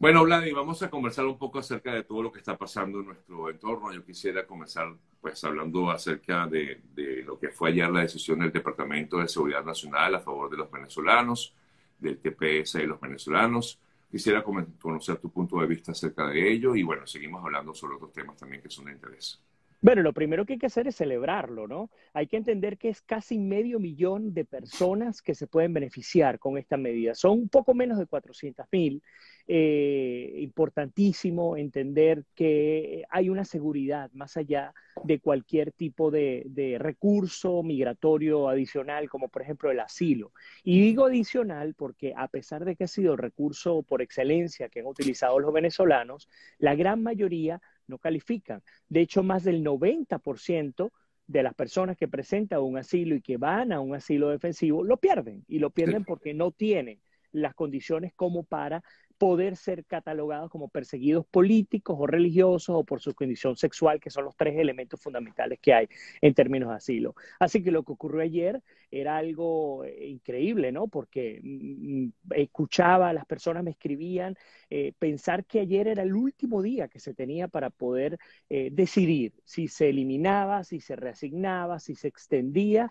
Bueno, Vladi, vamos a conversar un poco acerca de todo lo que está pasando en nuestro entorno. Yo quisiera comenzar pues hablando acerca de, de, lo que fue ayer la decisión del Departamento de Seguridad Nacional a favor de los venezolanos, del TPS de los venezolanos. Quisiera conocer tu punto de vista acerca de ello y bueno, seguimos hablando sobre otros temas también que son de interés. Bueno, lo primero que hay que hacer es celebrarlo, ¿no? Hay que entender que es casi medio millón de personas que se pueden beneficiar con esta medida. Son un poco menos de 400 mil. Eh, importantísimo entender que hay una seguridad más allá de cualquier tipo de, de recurso migratorio adicional, como por ejemplo el asilo. Y digo adicional porque a pesar de que ha sido el recurso por excelencia que han utilizado los venezolanos, la gran mayoría no califican. De hecho, más del 90% de las personas que presentan un asilo y que van a un asilo defensivo lo pierden y lo pierden porque no tienen las condiciones como para poder ser catalogados como perseguidos políticos o religiosos o por su condición sexual, que son los tres elementos fundamentales que hay en términos de asilo. Así que lo que ocurrió ayer era algo eh, increíble, ¿no? Porque mm, mm, escuchaba, las personas me escribían, eh, pensar que ayer era el último día que se tenía para poder eh, decidir si se eliminaba, si se reasignaba, si se extendía.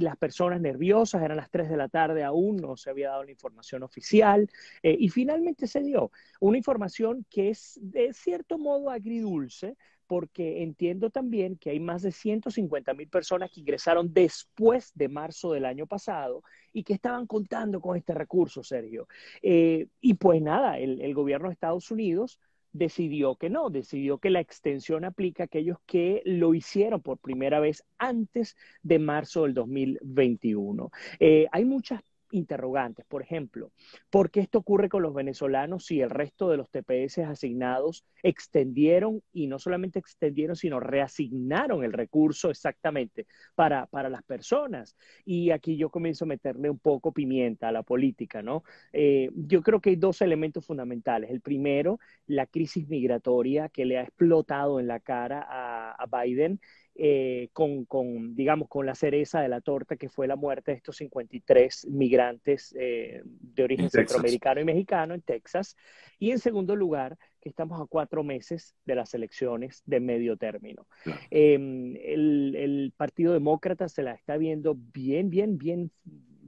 Las personas nerviosas, eran las 3 de la tarde aún, no se había dado la información oficial. y finalmente se dio una información que es de cierto modo agridulce, porque entiendo también que hay más de 150 mil personas que ingresaron después de marzo del año pasado y que estaban contando con este recurso, Sergio. Eh, y pues nada, el, gobierno de Estados Unidos decidió que no, decidió que la extensión aplica a aquellos que lo hicieron por primera vez antes de marzo del 2021. Eh, hay muchas interrogantes. Por ejemplo, ¿por qué esto ocurre con los venezolanos si el resto de los TPS asignados extendieron y no solamente extendieron, sino reasignaron el recurso exactamente para, para las personas? Y aquí yo comienzo a meterle un poco pimienta a la política, ¿no? Eh, yo creo que hay dos elementos fundamentales. El primero, la crisis migratoria que le ha explotado en la cara a, a Biden eh, con, con, digamos, con la cereza de la torta que fue la muerte de estos 53 migrantes eh, de origen centroamericano y mexicano en Texas. Y en segundo lugar, que estamos a cuatro meses de las elecciones de medio término. Em, el, el Partido Demócrata se la está viendo bien, bien, bien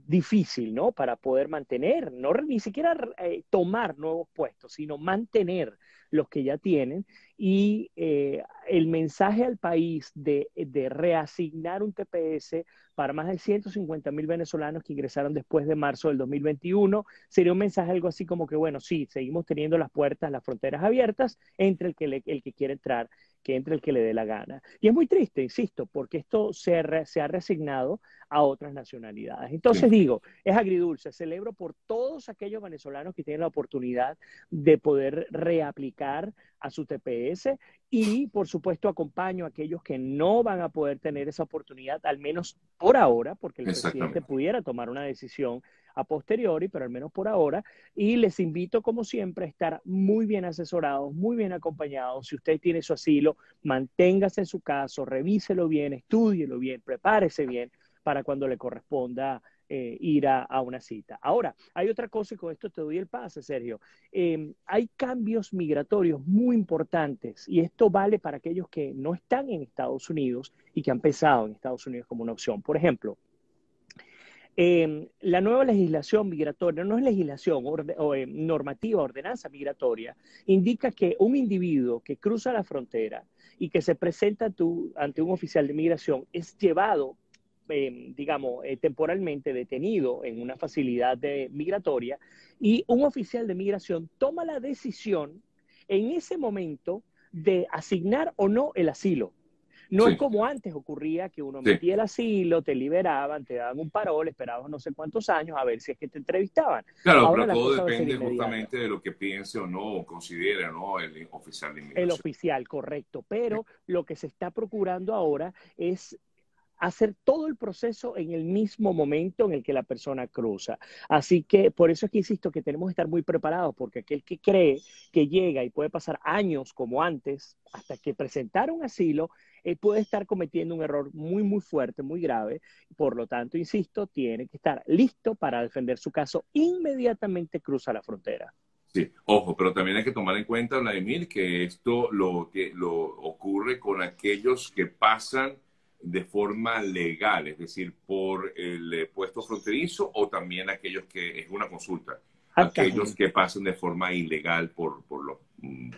difícil, ¿no? Para poder mantener, no ni siquiera eh, tomar nuevos puestos, sino mantener los que ya tienen. Y eh, el mensaje al país de, de, reasignar un TPS para más de 150 mil venezolanos que ingresaron después de marzo del 2021 sería un mensaje algo así como que, bueno, sí, seguimos teniendo las puertas, las fronteras abiertas entre el que, le, el que quiere entrar que entre el que le dé la gana. Y es muy triste, insisto, porque esto se, se ha reasignado a otras nacionalidades. Entonces digo, es agridulce, celebro por todos aquellos venezolanos que tienen la oportunidad de poder reaplicar a su TPS y por supuesto acompaño a aquellos que no van a poder tener esa oportunidad, al menos por ahora, porque el presidente pudiera tomar una decisión a posteriori, pero al menos por ahora. Y les invito, como siempre, a estar muy bien asesorados, muy bien acompañados. Si usted tiene su asilo, manténgase en su caso, revíselo bien, estúdielo bien, prepárese bien para cuando le corresponda eh, ir a, una cita. Ahora, hay otra cosa y con esto te doy el pase, Sergio. Em, hay cambios migratorios muy importantes y esto vale para aquellos que no están en Estados Unidos y que han pensado en Estados Unidos como una opción. Por ejemplo, eh, la nueva legislación migratoria, no es legislación o eh, normativa, ordenanza migratoria, indica que un individuo que cruza la frontera y que se presenta ante un oficial de migración es llevado, em, digamos, eh, temporalmente detenido en una facilidad de, migratoria y un oficial de migración toma la decisión en ese momento de asignar o no el asilo. No es como antes ocurría que uno metía el asilo, te liberaban, te daban un parol, esperabas no sé cuántos años a ver si es que te entrevistaban. Claro, pero todo depende justamente de lo que piense o no, o considere no el oficial de inmigración. El oficial, correcto. Pero lo que se está procurando ahora es hacer todo el proceso en el mismo momento en el que la persona cruza. Así que por eso es que insisto que tenemos que estar muy preparados, porque aquel que cree que llega y puede pasar años como antes, hasta que presentar un asilo, eh, puede estar cometiendo un error muy, muy fuerte, muy grave. Por lo tanto, insisto, tiene que estar listo para defender su caso inmediatamente cruza la frontera. Sí, ojo, pero también hay que tomar en cuenta, Vladimir, que esto lo, que, lo ocurre con aquellos que pasan de forma legal, es decir, por el eh, puesto fronterizo o también aquellos que es una consulta, aquellos que pasan de forma ilegal por, por los mm,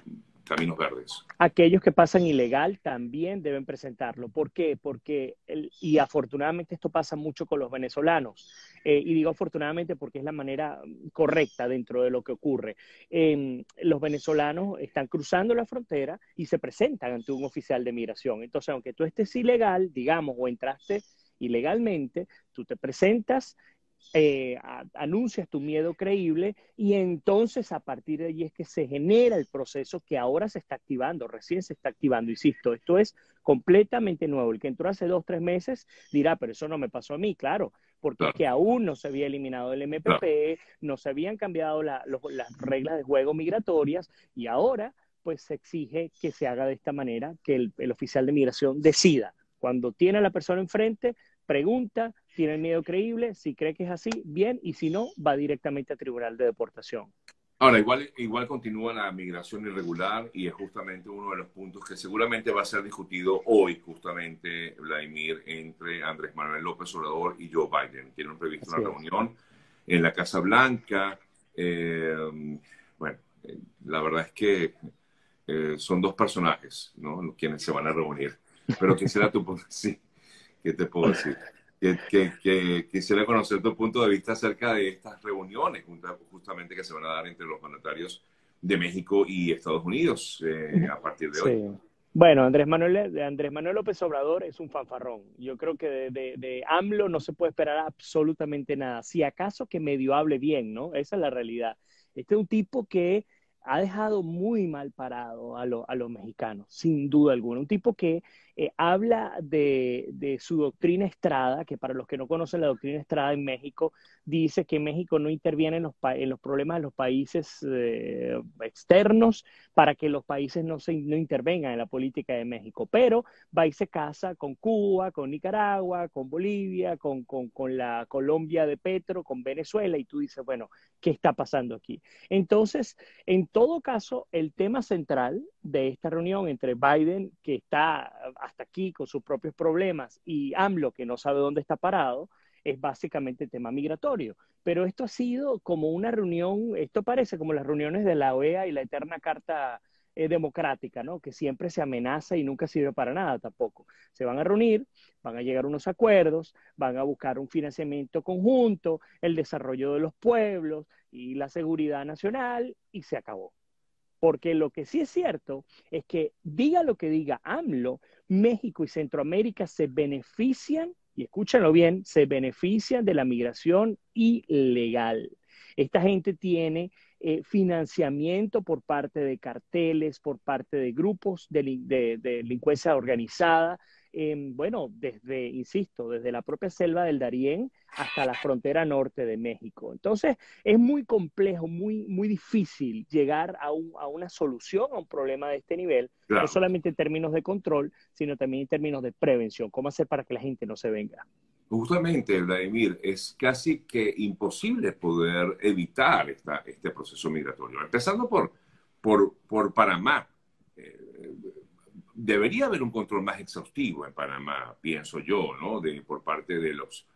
caminos verdes. Aquellos que pasan ilegal también deben presentarlo. ¿Por qué? Porque, y afortunadamente esto pasa mucho con los venezolanos, eh, y digo afortunadamente porque es la manera correcta dentro de lo que ocurre. Em, los venezolanos están cruzando la frontera y se presentan ante un oficial de migración. Entonces, aunque tú estés ilegal, digamos, o entraste ilegalmente, tú te presentas eh, anuncias tu miedo creíble y entonces a partir de allí es que se genera el proceso que ahora se está activando, recién se está activando, insisto, esto es completamente nuevo. El que entró hace dos, tres meses dirá, pero eso no me pasó a mí, claro, porque es que aún no se había eliminado el MPP, no se habían cambiado las reglas de juego migratorias y ahora pues se exige que se haga de esta manera, que el, el oficial de migración decida. Cuando tiene a la persona enfrente, pregunta, tiene el miedo creíble, si cree que es así, bien, y si no, va directamente a tribunal de deportación. Ahora, igual, igual continúa la migración irregular y es justamente uno de los puntos que seguramente va a ser discutido hoy, justamente, Vladimir, entre Andrés Manuel López Obrador y Joe Biden. Tienen previsto una reunión en la Casa Blanca. Eh, bueno, eh, la verdad es que eh, son dos personajes, ¿no? Quienes se van a reunir. Pero quisiera tu punto, sí, ¿qué te puedo decir? Que, quisiera conocer tu punto de vista acerca de estas reuniones justamente que se van a dar entre los mandatarios de México y Estados Unidos eh, a partir de hoy. Bueno, Andrés Manuel, Andrés Manuel López Obrador es un fanfarrón. Yo creo que de, de, AMLO no se puede esperar absolutamente nada. Si acaso que medio hable bien, ¿no? Esa es la realidad. Este es un tipo que ha dejado muy mal parado a, a los mexicanos, sin duda alguna. Un tipo que eh, habla de, su doctrina Estrada, que para los que no conocen la doctrina Estrada en México, dice que México no interviene en los, en los problemas de los países eh, externos para que los países no, se, no intervengan en la política de México, pero va y se casa con Cuba, con Nicaragua, con Bolivia, con, con, con la Colombia de Petro, con Venezuela, y tú dices, bueno, ¿qué está pasando aquí? Entonces, en todo caso, el tema central de esta reunión entre Biden, que está hasta aquí con sus propios problemas, y AMLO, que no sabe dónde está parado, es básicamente tema migratorio. Pero esto ha sido como una reunión, esto parece como las reuniones de la OEA y la eterna Carta eh, Democrática, ¿no? Que siempre se amenaza y nunca sirve para nada tampoco. Se van a reunir, van a llegar a unos acuerdos, van a buscar un financiamiento conjunto, el desarrollo de los pueblos y la seguridad nacional y se acabó. Porque lo que sí es cierto es que diga lo que diga AMLO, México y Centroamérica se benefician, y escúchanlo bien, se benefician de la migración ilegal. Esta gente tiene eh, financiamiento por parte de carteles, por parte de grupos de delincuencia organizada, bueno, desde, insisto, desde la propia selva del Darién hasta la frontera norte de México. Entonces, es muy complejo, muy, muy difícil llegar a, una solución a un problema de este nivel, no solamente en términos de control, sino también en términos de prevención. ¿Cómo hacer para que la gente no se venga? Justamente, Vladimir, es casi que imposible poder evitar esta, este proceso migratorio, empezando por, por, por Panamá. Eh, debería haber un control más exhaustivo en Panamá, pienso yo, ¿no? De, por parte de los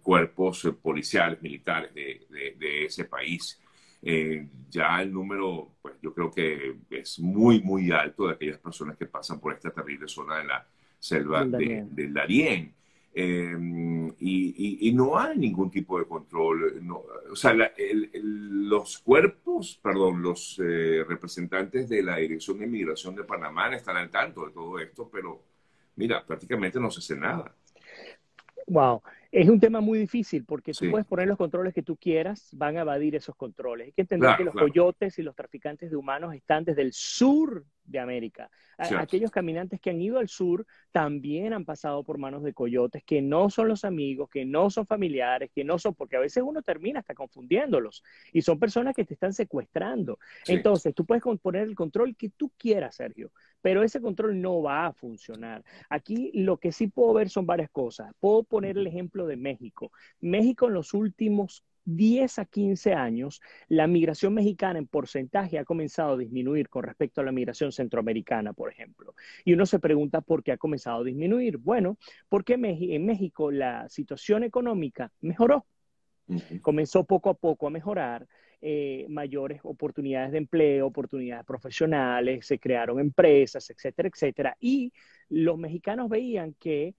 cuerpos policiales, militares de, ese país. Eh, ya el número, pues yo creo que es muy, muy alto de aquellas personas que pasan por esta terrible zona de la selva del Darién. Em, y, no hay ningún tipo de control. o sea, los cuerpos, perdón, los eh, representantes de la Dirección de Inmigración de Panamá están al tanto de todo esto, pero mira, prácticamente no se hace nada. Wow, es un tema muy difícil porque tú puedes poner los controles que tú quieras, van a evadir esos controles. Hay que entender que los coyotes y los traficantes de humanos están desde el sur de América. Aquellos caminantes que han ido al sur también han pasado por manos de coyotes que no son los amigos, que no son familiares, que no son, porque a veces uno termina hasta confundiéndolos y son personas que te están secuestrando. Entonces, tú puedes poner el control que tú quieras, Sergio, pero ese control no va a funcionar. Aquí lo que sí puedo ver son varias cosas. Puedo poner el ejemplo de México. México en los últimos 10 a 15 años, la migración mexicana en porcentaje ha comenzado a disminuir con respecto a la migración centroamericana, por ejemplo. Y uno se pregunta por qué ha comenzado a disminuir. Bueno, porque en México la situación económica mejoró. Comenzó poco a poco a mejorar. Eh, mayores oportunidades de empleo, oportunidades profesionales, se crearon empresas, etcétera, etcétera. Y los mexicanos veían que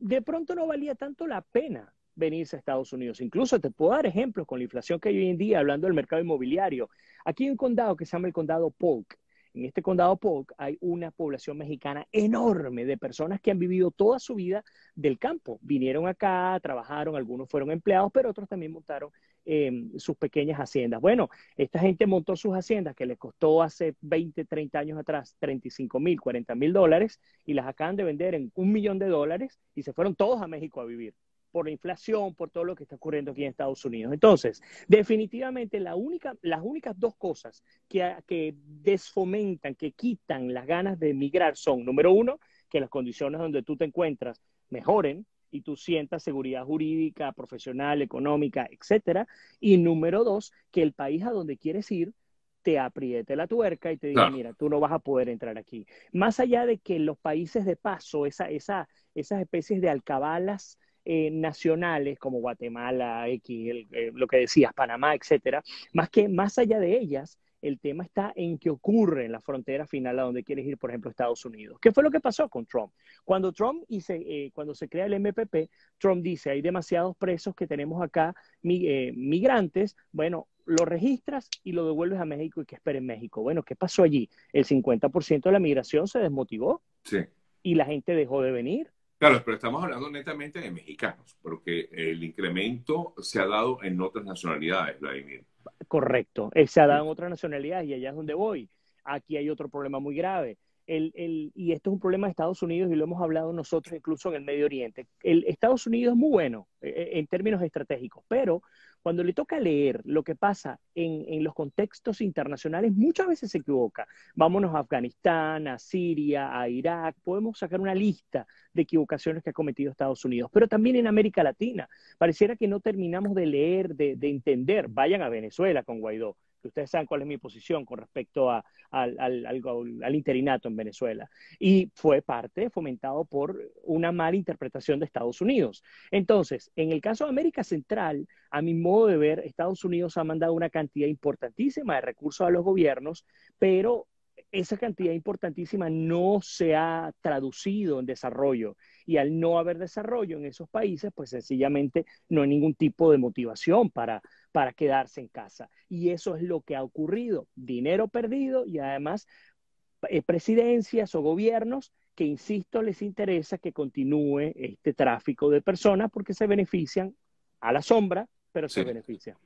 de pronto no valía tanto la pena venirse a Estados Unidos. Incluso te puedo dar ejemplos con la inflación que hay hoy en día, hablando del mercado inmobiliario. Aquí hay un condado que se llama el condado Polk. En este condado Polk hay una población mexicana enorme de personas que han vivido toda su vida del campo. Vinieron acá, trabajaron, algunos fueron empleados, pero otros también montaron em, sus pequeñas haciendas. Bueno, esta gente montó sus haciendas que les costó hace 20, 30 años atrás 35 mil, 40 mil dólares y las acaban de vender en un millón de dólares y se fueron todos a México a vivir por la inflación, por todo lo que está ocurriendo aquí en Estados Unidos. Entonces, definitivamente la única, las únicas dos cosas que, que desfomentan, que quitan las ganas de emigrar son, número uno, que las condiciones donde tú te encuentras mejoren y tú sientas seguridad jurídica, profesional, económica, etcétera. Y número dos, que el país a donde quieres ir te apriete la tuerca y te diga, mira, tú no vas a poder entrar aquí. Más allá de que los países de paso, esa, esa, esas especies de alcabalas eh, nacionales como Guatemala, X, eh, lo que decías, Panamá, etcétera, más que más allá de ellas, el tema está en qué ocurre en la frontera final a donde quieres ir, por ejemplo, Estados Unidos. ¿Qué fue lo que pasó con Trump? Cuando Trump eh, cuando se crea el MPP, Trump dice, hay demasiados presos que tenemos acá, migrantes, bueno, lo registras y lo devuelves a México y que esperen México. Bueno, ¿qué pasó allí? El 50% de la migración se desmotivó. Sí. Y la gente dejó de venir. Claro, pero estamos hablando netamente de mexicanos, porque el incremento se ha dado en otras nacionalidades, Vladimir. Correcto, eh, se ha dado en otras nacionalidades y allá es donde voy. Aquí hay otro problema muy grave. El, el, y esto es un problema de Estados Unidos y lo hemos hablado nosotros incluso en el Medio Oriente. El, Estados Unidos es muy bueno eh, en términos estratégicos, pero cuando le toca leer lo que pasa en, los contextos internacionales, muchas veces se equivoca. Vámonos a Afganistán, a Siria, a Irak, podemos sacar una lista de equivocaciones que ha cometido Estados Unidos, pero también en América Latina. Pareciera que no terminamos de leer, de entender. Vayan a Venezuela con Guaidó ustedes saben cuál es mi posición con respecto a, al, interinato en Venezuela. Y fue parte fomentado por una mala interpretación de Estados Unidos. Entonces, en el caso de América Central, a mi modo de ver, Estados Unidos ha mandado una cantidad importantísima de recursos a los gobiernos, pero esa cantidad importantísima no se ha traducido en desarrollo y al no haber desarrollo en esos países, pues sencillamente no hay ningún tipo de motivación para, para quedarse en casa. Y eso es lo que ha ocurrido, dinero perdido y además eh, presidencias o gobiernos que, insisto, les interesa que continúe este tráfico de personas porque se benefician a la sombra, pero se benefician.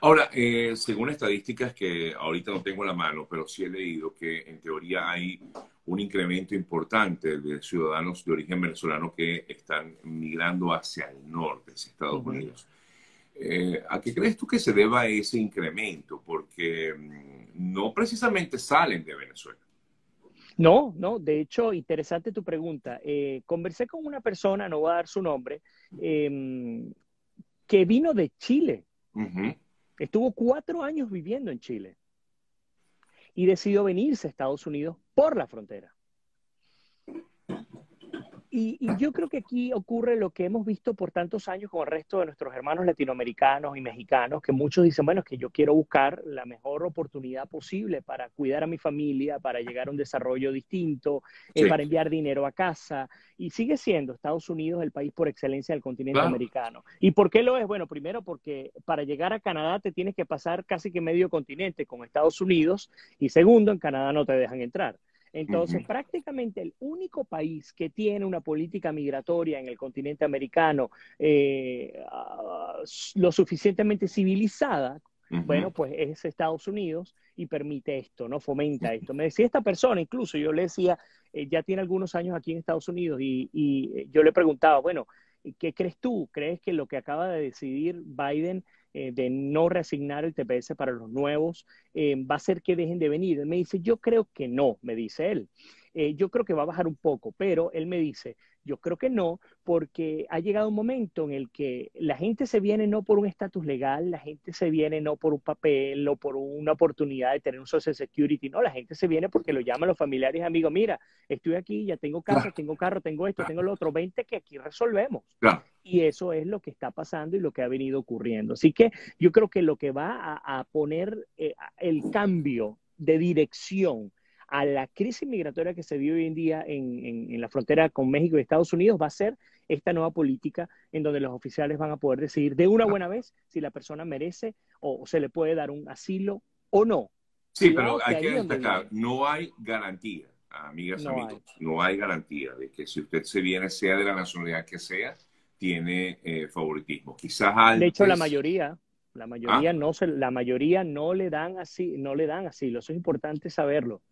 Ahora, eh, según estadísticas que ahorita no tengo la mano, pero sí he leído que en teoría hay un incremento importante de ciudadanos de origen venezolano que están migrando hacia el norte, hacia Estados Unidos. Eh, ¿A qué crees tú que se deba ese incremento? Porque mm, no precisamente salen de Venezuela. No, no, de hecho, interesante tu pregunta. Eh, conversé con una persona, no voy a dar su nombre, em, que vino de Chile. Estuvo cuatro años viviendo en Chile y decidió venirse a Estados Unidos por la frontera. Y, yo creo que aquí ocurre lo que hemos visto por tantos años con el resto de nuestros hermanos latinoamericanos y mexicanos, que muchos dicen, bueno, es que yo quiero buscar la mejor oportunidad posible para cuidar a mi familia, para llegar a un desarrollo distinto, eh, para enviar dinero a casa. Y sigue siendo Estados Unidos el país por excelencia del continente americano. ¿Y por qué lo es? Bueno, primero porque para llegar a Canadá te tienes que pasar casi que medio continente con Estados Unidos. Y segundo, en Canadá no te dejan entrar. Entonces, prácticamente el único país que tiene una política migratoria en el continente americano eh, ah, lo suficientemente civilizada, bueno, pues es Estados Unidos y permite esto, ¿no? Fomenta esto. Me decía esta persona, incluso yo le decía, eh, ya tiene algunos años aquí en Estados Unidos y, y yo le preguntaba, bueno, ¿qué crees tú? ¿Crees que lo que acaba de decidir Biden eh, de no reasignar el TPS para los nuevos, eh, va a hacer que dejen de venir. Me dice, yo creo que no, me dice él. Eh, yo creo que va a bajar un poco, pero él me dice, yo creo que no, porque ha llegado un momento en el que la gente se viene no por un estatus legal, la gente se viene no por un papel o por una oportunidad de tener un social security, no, la gente se viene porque lo llaman los familiares y amigos, mira, estoy aquí, ya tengo casa, tengo carro, tengo esto, tengo lo otro, 20 que aquí resolvemos. Y eso es lo que está pasando y lo que ha venido ocurriendo. Así que yo creo que lo que va a, poner eh, el cambio de dirección a la crisis migratoria que se vive hoy en día en, la frontera con México y Estados Unidos va a ser esta nueva política en donde los oficiales van a poder decidir de una buena vez si la persona merece o se le puede dar un asilo o no. Sí, pero hay que destacar, no hay garantía, amigas, y amigos, no hay garantía de que si usted se viene, sea de la nacionalidad que sea, tiene eh, favoritismo. Quizás De hecho, la mayoría, la mayoría, ah. no se, la mayoría no le dan así, no le dan asilo. Eso es importante saberlo.